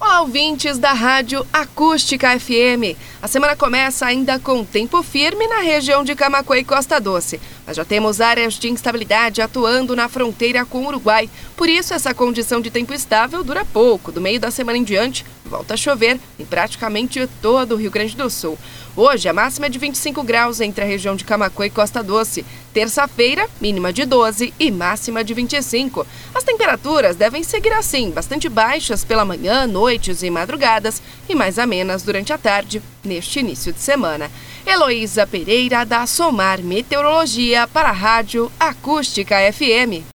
Olá, ouvintes da Rádio Acústica FM. A semana começa ainda com tempo firme na região de Camacuã e Costa Doce, mas já temos áreas de instabilidade atuando na fronteira com o Uruguai. Por isso, essa condição de tempo estável dura pouco. Do meio da semana em diante, volta a chover em praticamente todo o Rio Grande do Sul. Hoje, a máxima é de 25 graus entre a região de Camacuã e Costa Doce. Terça-feira, mínima de 12 e máxima de 25. As temperaturas devem seguir assim, bastante baixas pela manhã, noites e madrugadas, e mais amenas durante a tarde, neste início de semana. Heloísa Pereira, da Somar Meteorologia, para a Rádio Acústica FM.